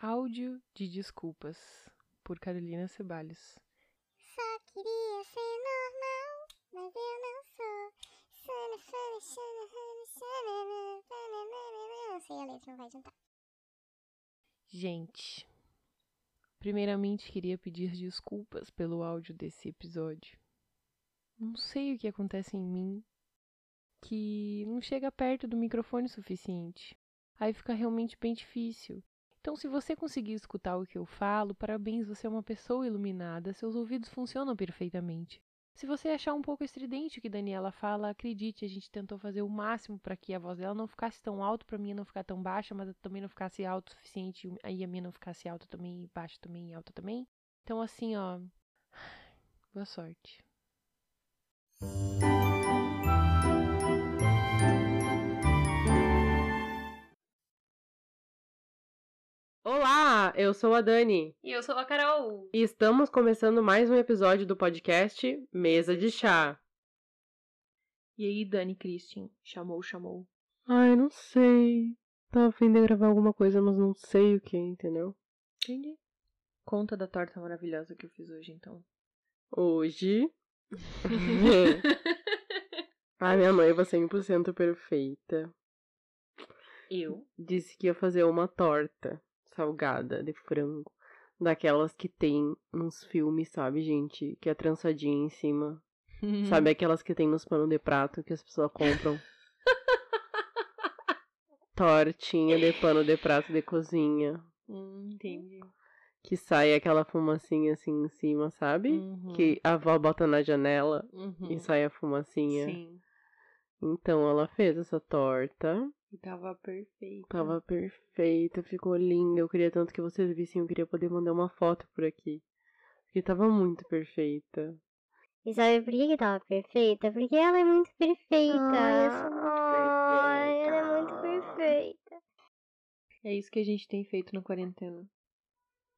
Áudio de Desculpas, por Carolina Ceballos. Só queria ser normal, mas eu não sou. Não sei a letra, não vai juntar. Gente, primeiramente queria pedir desculpas pelo áudio desse episódio. Não sei o que acontece em mim que não chega perto do microfone suficiente. Aí fica realmente bem difícil. Então, se você conseguir escutar o que eu falo, parabéns, você é uma pessoa iluminada, seus ouvidos funcionam perfeitamente. Se você achar um pouco estridente o que Daniela fala, acredite, a gente tentou fazer o máximo para que a voz dela não ficasse tão alta, para mim não ficar tão baixa, mas também não ficasse alto o suficiente, aí a minha não ficasse alta também, baixa também, alta também. Então, assim, ó, boa sorte. Olá, eu sou a Dani. E eu sou a Carol. E estamos começando mais um episódio do podcast Mesa de Chá. E aí, Dani Christian? Chamou, chamou? Ai, não sei. Tava a fim de gravar alguma coisa, mas não sei o que, entendeu? Entendi. Conta da torta maravilhosa que eu fiz hoje, então. Hoje. a minha noiva 100% perfeita. Eu? Disse que ia fazer uma torta salgada de frango. Daquelas que tem nos filmes, sabe, gente? Que é trançadinha em cima. sabe aquelas que tem nos panos de prato que as pessoas compram? Tortinha de pano de prato de cozinha. Hum, entendi. Que sai aquela fumacinha assim em cima, sabe? Uhum. Que a avó bota na janela Uhum. e sai a fumacinha. Sim. Então ela fez essa torta. E tava perfeito. Tava perfeita, ficou linda. Eu queria tanto que vocês vissem, eu queria poder mandar uma foto por aqui. Porque tava muito perfeita. E sabe por que que tava perfeita? Porque ela é muito perfeita. Ai, eu sou muito Ai, ela é muito perfeita. perfeita. É isso que a gente tem feito na quarentena.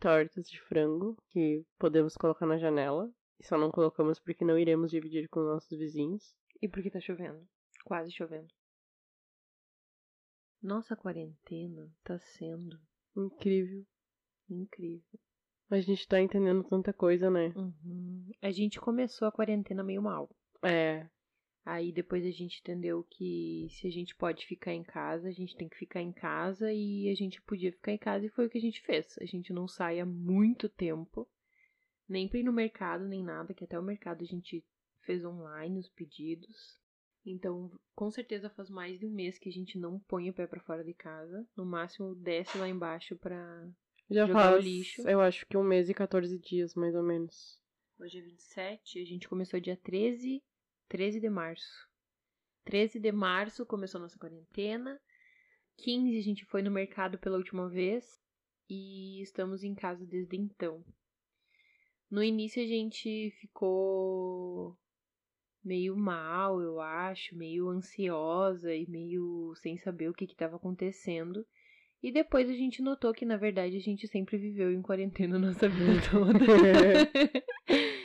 Tortas de frango que podemos colocar na janela. E só não colocamos porque não iremos dividir com nossos vizinhos. E porque tá chovendo? Quase chovendo. Nossa quarentena tá sendo incrível. Incrível. A gente tá entendendo tanta coisa, né? Uhum. A gente começou a quarentena meio mal. É. Aí depois a gente entendeu que se a gente pode ficar em casa, a gente tem que ficar em casa e a gente podia ficar em casa e foi o que a gente fez. A gente não sai há muito tempo, nem pra ir no mercado, nem nada, que até o mercado a gente fez online os pedidos. Então, com certeza faz mais de um mês que a gente não põe o pé pra fora de casa. No máximo desce lá embaixo pra. Já Jogar o faz, lixo. eu acho que um mês e 14 dias, mais ou menos. Hoje é 27, a gente começou dia 13, 13 de março. 13 de março começou nossa quarentena. 15 a gente foi no mercado pela última vez e estamos em casa desde então. No início a gente ficou meio mal, eu acho, meio ansiosa e meio sem saber o que estava acontecendo. E depois a gente notou que, na verdade, a gente sempre viveu em quarentena a nossa vida toda.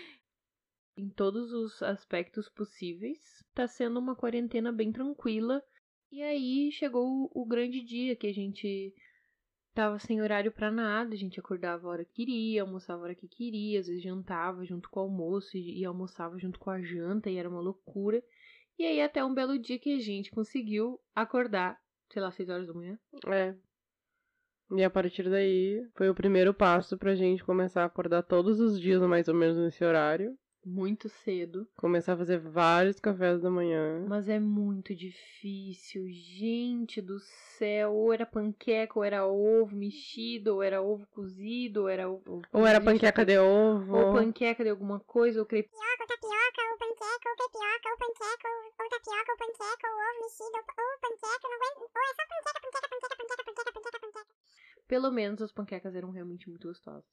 em todos os aspectos possíveis. Tá sendo uma quarentena bem tranquila. E aí chegou o grande dia que a gente tava sem horário pra nada, a gente acordava a hora que queria, almoçava a hora que queria, às vezes jantava junto com o almoço e, e almoçava junto com a janta e era uma loucura. E aí até um belo dia que a gente conseguiu acordar, sei lá, seis horas da manhã. É. E a partir daí foi o primeiro passo pra gente começar a acordar todos os dias, mais ou menos nesse horário. Muito cedo. Começar a fazer vários cafés da manhã. Mas é muito difícil, gente do céu. Ou era panqueca, ou era ovo mexido, ou era ovo cozido, ou era ovo. Ou era panqueca de ovo. Ou panqueca de alguma coisa, ou crepe. Tapioca, tapioca, ou panqueca, ou crepioca, ou panqueca, ou, ou tapioca, ou panqueca, ou ovo mexido, ou, ou panqueca, não aguento. Ou é só panqueca, panqueca, panqueca, panqueca, panqueca, panqueca, panqueca. Pelo menos as panquecas eram realmente muito gostosas.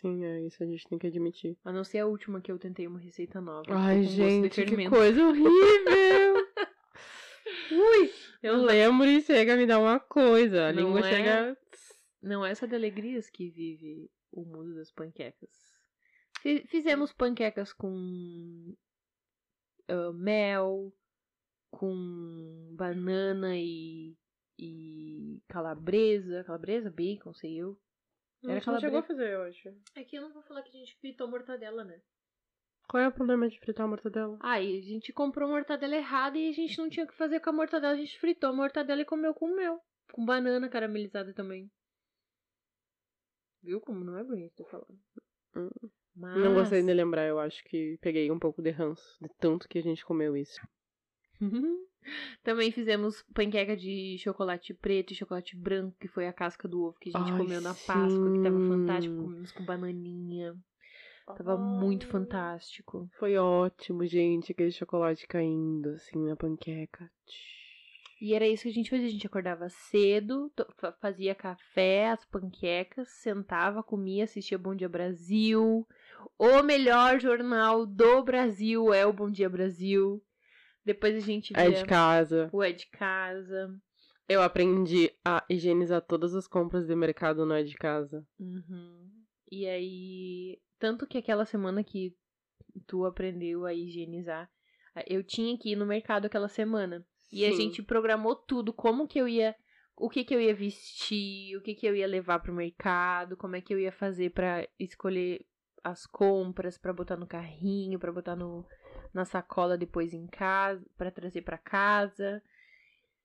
Sim, é isso a gente tem que admitir. A não ser a última que eu tentei uma receita nova. Ai, gente, que coisa horrível! Ui! Eu lembro e chega a me dar uma coisa. A Não língua é? chega. Não é essa de alegrias que vive o mundo das panquecas. Fi- Fizemos panquecas com ah, mel, com banana e, e calabresa. Calabresa, bacon, sei eu. Era Era não chegou a fazer, eu acho. Aqui eu não vou falar que a gente fritou mortadela, né? Qual é o problema de fritar a mortadela? Aí a gente comprou mortadela errada e a gente não tinha o que fazer com a mortadela. A gente fritou a mortadela e comeu com o mel. Com banana caramelizada também. Viu como não é bonito tô falando? Hum. Mas... Não gostei de lembrar, eu acho que peguei um pouco de ranço de tanto que a gente comeu isso. Também fizemos panqueca de chocolate preto e chocolate branco, que foi a casca do ovo que a gente Ai, comeu na Páscoa, que tava fantástico. Comemos com bananinha. Tava muito fantástico. Foi ótimo, gente, aquele chocolate caindo assim na panqueca. E era isso que a gente fazia. A gente acordava cedo, fazia café, as panquecas, sentava, comia, assistia Bom Dia Brasil. O melhor jornal do Brasil é o Bom Dia Brasil. Depois a gente via É de casa. o É de Casa. Eu aprendi a higienizar todas as compras de mercado no é de casa. Uhum. E aí, tanto que aquela semana que tu aprendeu a higienizar, eu tinha que ir no mercado aquela semana. E a gente programou tudo, como que eu ia, o que que eu ia vestir, o que que eu ia levar pro mercado, como é que eu ia fazer pra escolher as compras, pra botar no carrinho, pra botar no na sacola depois em casa, pra trazer pra casa.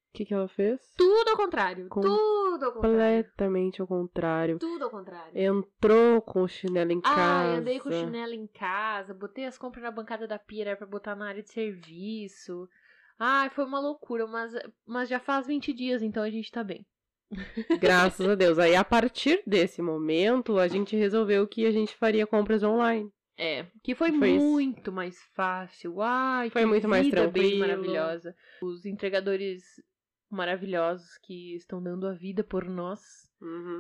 O que, que ela fez? Tudo ao contrário, Com- tudo ao contrário. Completamente ao contrário. Tudo ao contrário. Entrou com o chinelo em Ah, casa. eu andei com o chinelo em casa, botei as compras na bancada da pia, era pra botar na área de serviço. Ai, foi uma loucura, mas, mas já faz 20 dias, então a gente tá bem. Graças a Deus. Aí, a partir desse momento, a gente resolveu que a gente faria compras online. É, que foi, Foi isso. muito mais fácil. Ai, Foi que muito mais tranquilo. maravilhosa. Os entregadores maravilhosos que estão dando a vida por nós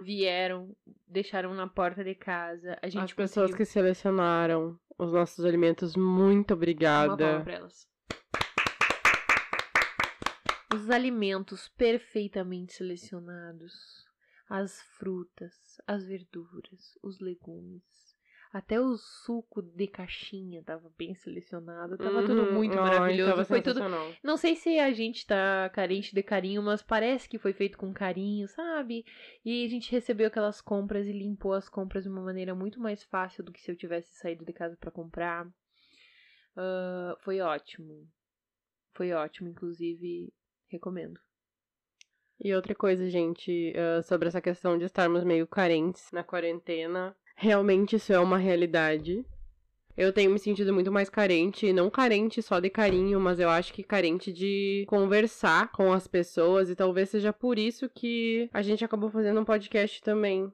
vieram, deixaram na porta de casa. A gente As pessoas que selecionaram os nossos alimentos, muito Uma obrigada. palma pra elas. Os alimentos perfeitamente selecionados, as frutas, as verduras, os legumes, até o suco de caixinha tava bem selecionado, tava tudo Uhum. muito Ai, maravilhoso. Foi tudo. Não sei se a gente tá carente de carinho, mas parece que foi feito com carinho, sabe? E a gente recebeu aquelas compras e limpou as compras de uma maneira muito mais fácil do que se eu tivesse saído de casa pra comprar. Ah, foi ótimo. Foi ótimo, inclusive, recomendo. E outra coisa, gente, ah, sobre essa questão de estarmos meio carentes na quarentena. Realmente isso é uma realidade. Eu tenho me sentido muito mais carente, não carente só de carinho, mas eu acho que carente de conversar com as pessoas e talvez seja por isso que a gente acabou fazendo um podcast também.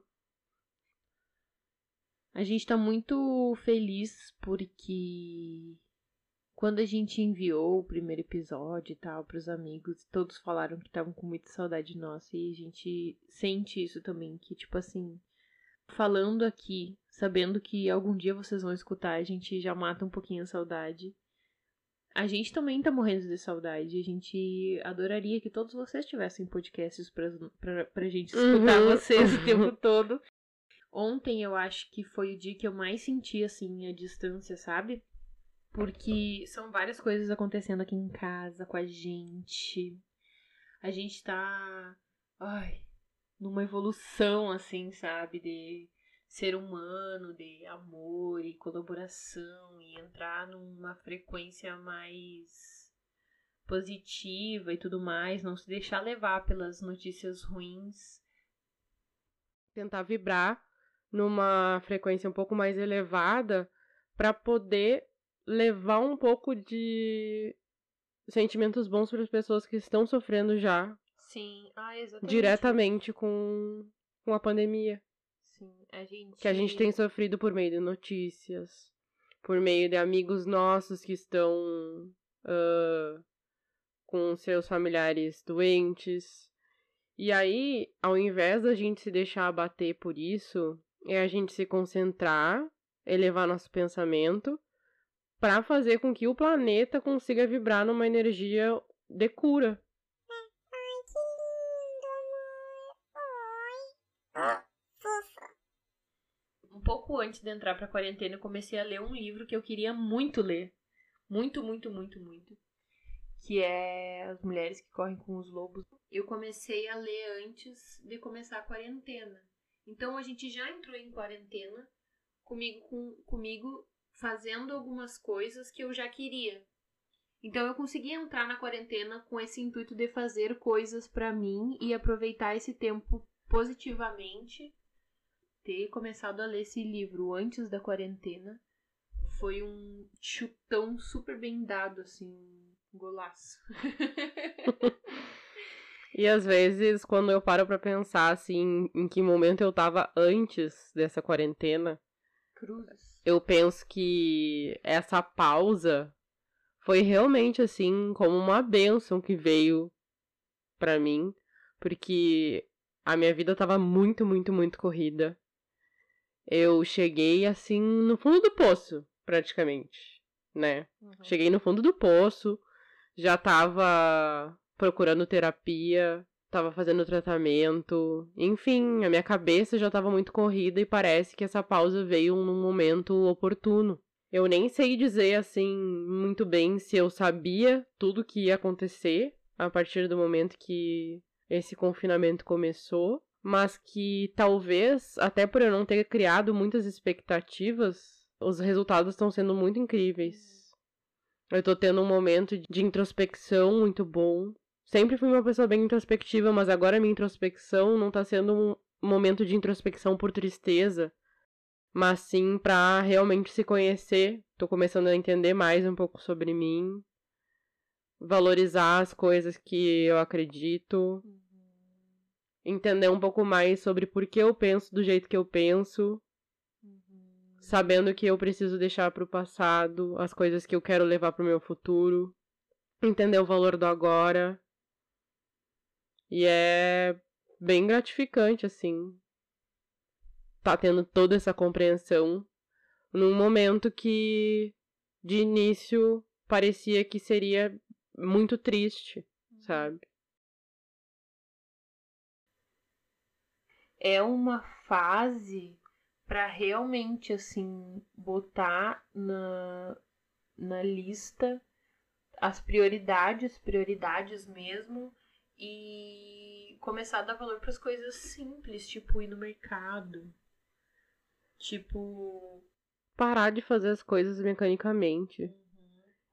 A gente tá muito feliz porque quando a gente enviou o primeiro episódio e tal pros amigos, todos falaram que estavam com muita saudade nossa e a gente sente isso também, que tipo assim, falando aqui, sabendo que algum dia vocês vão escutar, a gente já mata um pouquinho a saudade. A gente também tá morrendo de saudade. A gente adoraria que todos vocês tivessem podcasts pra, pra, pra gente escutar Uhum. vocês o tempo todo. Ontem eu acho que foi o dia que eu mais senti, assim, a distância, sabe? Porque são várias coisas acontecendo aqui em casa com a gente. A gente tá. Ai. Numa evolução, assim, sabe? De ser humano, de amor e colaboração e entrar numa frequência mais positiva e tudo mais, não se deixar levar pelas notícias ruins. Tentar vibrar numa frequência um pouco mais elevada para poder levar um pouco de sentimentos bons para as pessoas que estão sofrendo já Sim, ah, exatamente. diretamente com, com a pandemia. Sim, a gente. Que a gente tem sofrido por meio de notícias, por meio de amigos nossos que estão ah, com seus familiares doentes. E aí, ao invés da gente se deixar abater por isso, é a gente se concentrar, elevar nosso pensamento para fazer com que o planeta consiga vibrar numa energia de cura. Fofa. Um pouco antes de entrar pra quarentena, eu comecei a ler um livro que eu queria muito ler. Muito, muito, muito, muito. Que é As Mulheres que Correm com os Lobos. Eu comecei a ler antes de começar a quarentena. Então a gente já entrou em quarentena comigo, com, comigo fazendo algumas coisas que eu já queria. Então eu consegui entrar na quarentena com esse intuito de fazer coisas para mim e aproveitar esse tempo positivamente. Ter começado a ler esse livro antes da quarentena foi um chutão super bem dado, assim, um golaço. E às vezes, quando eu paro pra pensar, assim, em que momento eu tava antes dessa quarentena, Cruzes. eu penso que essa pausa foi realmente, assim, como uma bênção que veio pra mim, porque a minha vida tava muito, muito, muito corrida. Eu cheguei, assim, no fundo do poço, praticamente, né? Uhum. Cheguei no fundo do poço, já tava procurando terapia, tava fazendo tratamento, enfim, a minha cabeça já tava muito corrida e parece que essa pausa veio num momento oportuno. Eu nem sei dizer assim muito bem se eu sabia tudo que ia acontecer a partir do momento que esse confinamento começou, mas que talvez, até por eu não ter criado muitas expectativas, os resultados estão sendo muito incríveis. Eu tô tendo um momento de introspecção muito bom. Sempre fui uma pessoa bem introspectiva, mas agora minha introspecção não tá sendo um momento de introspecção por tristeza, mas sim pra realmente se conhecer. Tô começando a entender mais um pouco sobre mim, valorizar as coisas que eu acredito, entender um pouco mais sobre por que eu penso do jeito que eu penso, sabendo que eu preciso deixar pro passado as coisas que eu quero levar pro meu futuro, entender o valor do agora. E é bem gratificante, assim, tá tendo toda essa compreensão num momento que de início parecia que seria muito triste, sabe? É uma fase para realmente assim botar na, na lista as prioridades, prioridades mesmo e começar a dar valor para as coisas simples, tipo ir no mercado. Tipo, Parar de fazer as coisas mecanicamente.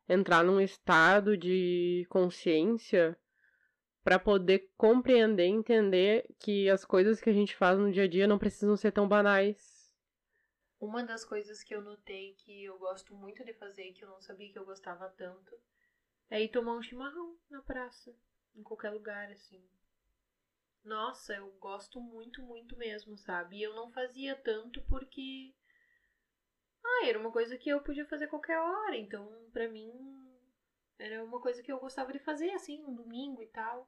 Entrar num estado de consciência para poder compreender e entender que as coisas que a gente faz no dia a dia não precisam ser tão banais. Uma das coisas que eu notei que eu gosto muito de fazer, que eu não sabia que eu gostava tanto, é ir tomar um chimarrão na praça, em qualquer lugar, assim. Nossa, eu gosto muito, muito mesmo, sabe? E eu não fazia tanto porque. Ah, era uma coisa que eu podia fazer qualquer hora, então pra mim era uma coisa que eu gostava de fazer, assim, um domingo e tal.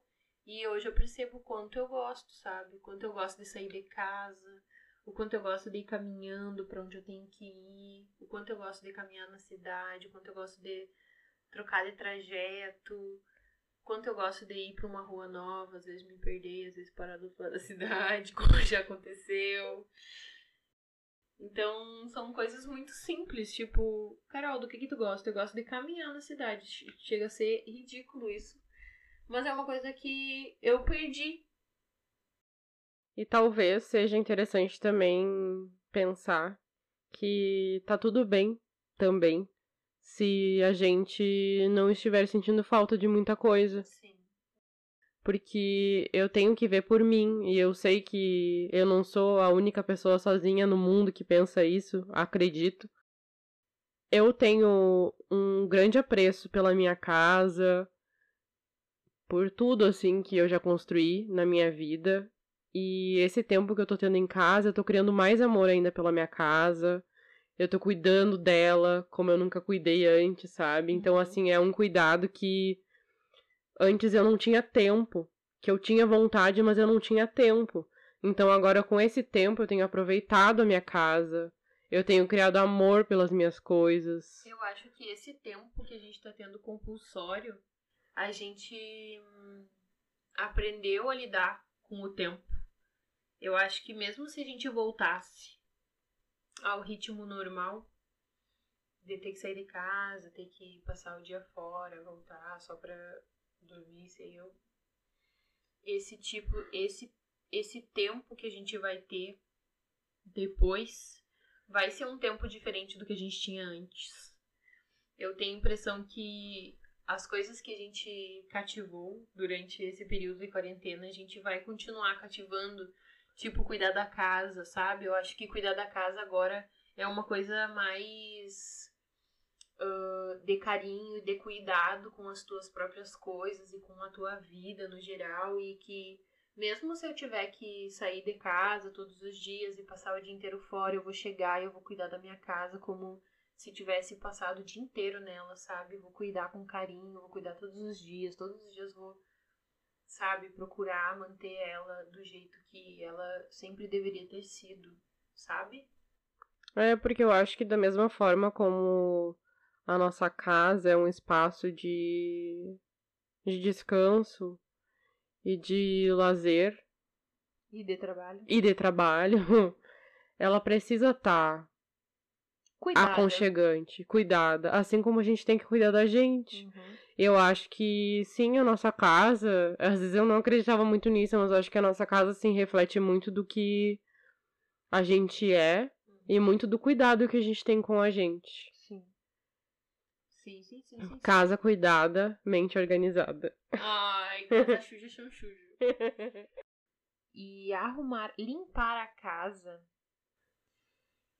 E hoje eu percebo o quanto eu gosto, sabe? O quanto eu gosto de sair de casa, o quanto eu gosto de ir caminhando para onde eu tenho que ir, o quanto eu gosto de caminhar na cidade, o quanto eu gosto de trocar de trajeto, o quanto eu gosto de ir para uma rua nova, às vezes me perder, às vezes parar do lado da cidade, como já aconteceu. Então, são coisas muito simples, tipo, Carol, do que que tu gosta? Eu gosto de caminhar na cidade. Chega a ser ridículo isso. Mas é uma coisa que eu perdi E talvez seja interessante também pensar que tá tudo bem também se a gente não estiver sentindo falta de muita coisa. Sim. Porque eu tenho que ver por mim e eu sei que eu não sou a única pessoa sozinha no mundo que pensa isso, acredito. Eu tenho um grande apreço pela minha casa, por tudo assim que eu já construí na minha vida. E esse tempo que eu tô tendo em casa, eu tô criando mais amor ainda pela minha casa. Eu tô cuidando dela como eu nunca cuidei antes, sabe? Então, Uhum. assim, é um cuidado que antes eu não tinha tempo. Que eu tinha vontade, mas eu não tinha tempo. Então, agora com esse tempo, eu tenho aproveitado a minha casa. Eu tenho criado amor pelas minhas coisas. Eu acho que esse tempo que a gente tá tendo compulsório, a gente hum, aprendeu a lidar com o tempo. Eu acho que mesmo se a gente voltasse ao ritmo normal, de ter que sair de casa, ter que passar o dia fora, voltar só pra dormir, sei eu. Esse tipo, esse esse tempo que a gente vai ter depois, vai ser um tempo diferente do que a gente tinha antes. Eu tenho a impressão que as coisas que a gente cativou durante esse período de quarentena, a gente vai continuar cativando, tipo cuidar da casa, sabe? Eu acho que cuidar da casa agora é uma coisa mais uh, de carinho de cuidado com as tuas próprias coisas e com a tua vida no geral e que mesmo se eu tiver que sair de casa todos os dias e passar o dia inteiro fora, eu vou chegar e eu vou cuidar da minha casa como se tivesse passado o dia inteiro nela, sabe? Vou cuidar com carinho, vou cuidar todos os dias, todos os dias vou, sabe, procurar manter ela do jeito que ela sempre deveria ter sido, sabe? É, porque eu acho que da mesma forma como a nossa casa é um espaço de, de descanso e de lazer E de trabalho. e de trabalho, ela precisa estar Cuidada. aconchegante, cuidada, assim como a gente tem que cuidar da gente. Uhum. Eu acho que sim, a nossa casa, às vezes eu não acreditava muito nisso, mas eu acho que a nossa casa sim reflete muito do que a gente é e muito do cuidado que a gente tem com a gente. Sim. Sim, sim, sim, sim. sim. Casa cuidada, mente organizada. Ai, casa suja, chão. E arrumar, limpar a casa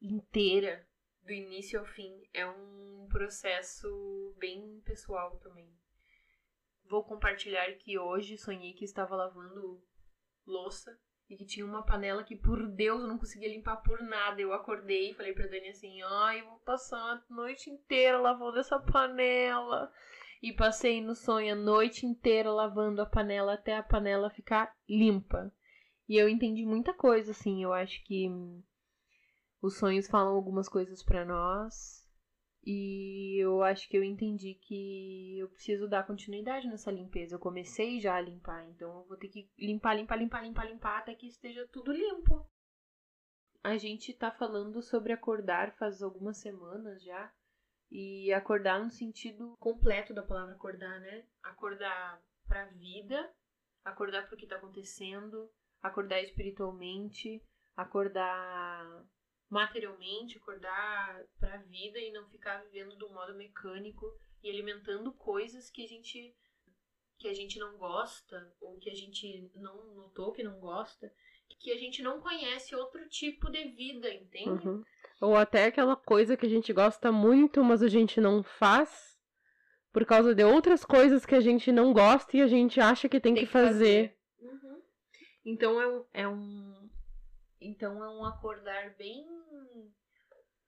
inteira, do início ao fim, é um processo bem pessoal também. Vou compartilhar que hoje sonhei que estava lavando louça e que tinha uma panela que, por Deus, eu não conseguia limpar por nada. Eu acordei e falei pra Dani assim: ai, eu vou passar a noite inteira lavando essa panela. E passei no sonho a noite inteira lavando a panela até a panela ficar limpa. E eu entendi muita coisa, assim. Eu acho que os sonhos falam algumas coisas pra nós. E eu acho que eu entendi que eu preciso dar continuidade nessa limpeza. Eu comecei já a limpar, então eu vou ter que limpar, limpar, limpar, limpar, limpar até que esteja tudo limpo. A gente tá falando sobre acordar faz algumas semanas já. E acordar no sentido completo da palavra acordar, né? Acordar pra vida, acordar pro que tá acontecendo, acordar espiritualmente, acordar materialmente, acordar pra vida e não ficar vivendo do modo mecânico e alimentando coisas que a gente que a gente não gosta ou que a gente não notou que não gosta, que a gente não conhece outro tipo de vida, entende? Uhum. Ou até aquela coisa que a gente gosta muito, mas a gente não faz por causa de outras coisas que a gente não gosta e a gente acha que tem, que fazer. Uhum. Então é um, é um então é um acordar bem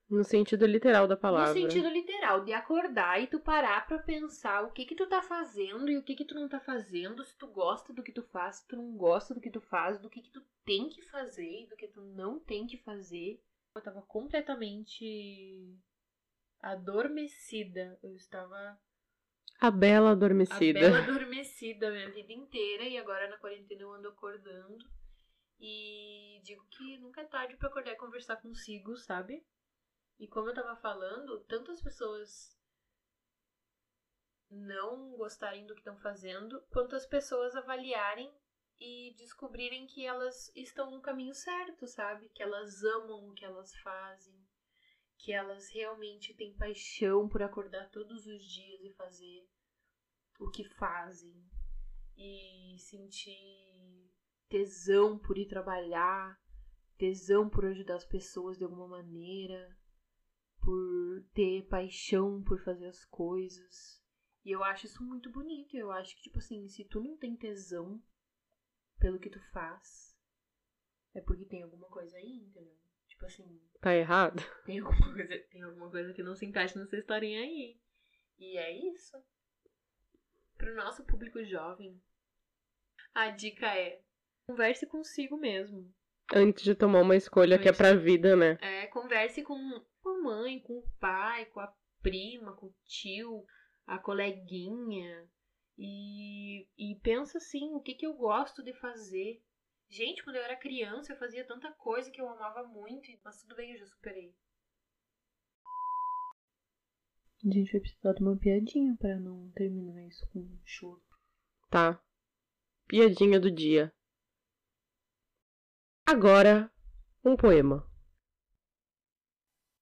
No sentido literal da palavra. No sentido literal, de acordar e tu parar pra pensar o que que tu tá fazendo e o que que tu não tá fazendo, se tu gosta do que tu faz, se tu não gosta do que tu faz, do que que tu tem que fazer e do que tu não tem que fazer. Eu tava completamente adormecida. Eu estava A bela a adormecida. bela adormecida a minha vida inteira e agora na quarentena eu ando acordando. E digo que nunca é tarde pra acordar e conversar consigo, sabe? E como eu tava falando, tanto as pessoas não gostarem do que estão fazendo, quanto as pessoas avaliarem e descobrirem que elas estão no caminho certo, sabe? Que elas amam o que elas fazem, que elas realmente têm paixão por acordar todos os dias e fazer o que fazem e sentir tesão por ir trabalhar, tesão por ajudar as pessoas de alguma maneira, por ter paixão por fazer as coisas. E eu acho isso muito bonito. Eu acho que, tipo assim, se tu não tem tesão pelo que tu faz, é porque tem alguma coisa aí, entendeu? Tipo assim, Tá errado? tem alguma coisa, tem alguma coisa que não se encaixa nessa historinha aí. E é isso. Pro nosso público jovem, a dica é converse consigo mesmo. Antes de tomar uma escolha que é Antes. pra vida, né? É, converse com, com a mãe, com o pai, com a prima, com o tio, a coleguinha. E, e pensa assim, o que, que eu gosto de fazer. Gente, quando eu era criança, eu fazia tanta coisa que eu amava muito, mas tudo bem, eu já superei. A gente vai precisar de uma piadinha para não terminar isso com um choro. Tá. Piadinha do dia. Agora, um poema.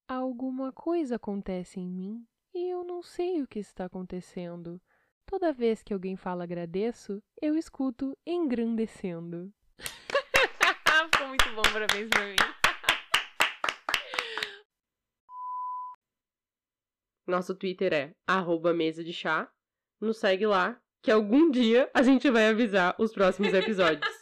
Alguma coisa acontece em mim e eu não sei o que está acontecendo. Toda vez que alguém fala agradeço, eu escuto engrandecendo. Ficou muito bom, parabéns pra mim. Nosso Twitter é arroba mesa de chá. Nos segue lá, que algum dia a gente vai avisar os próximos episódios.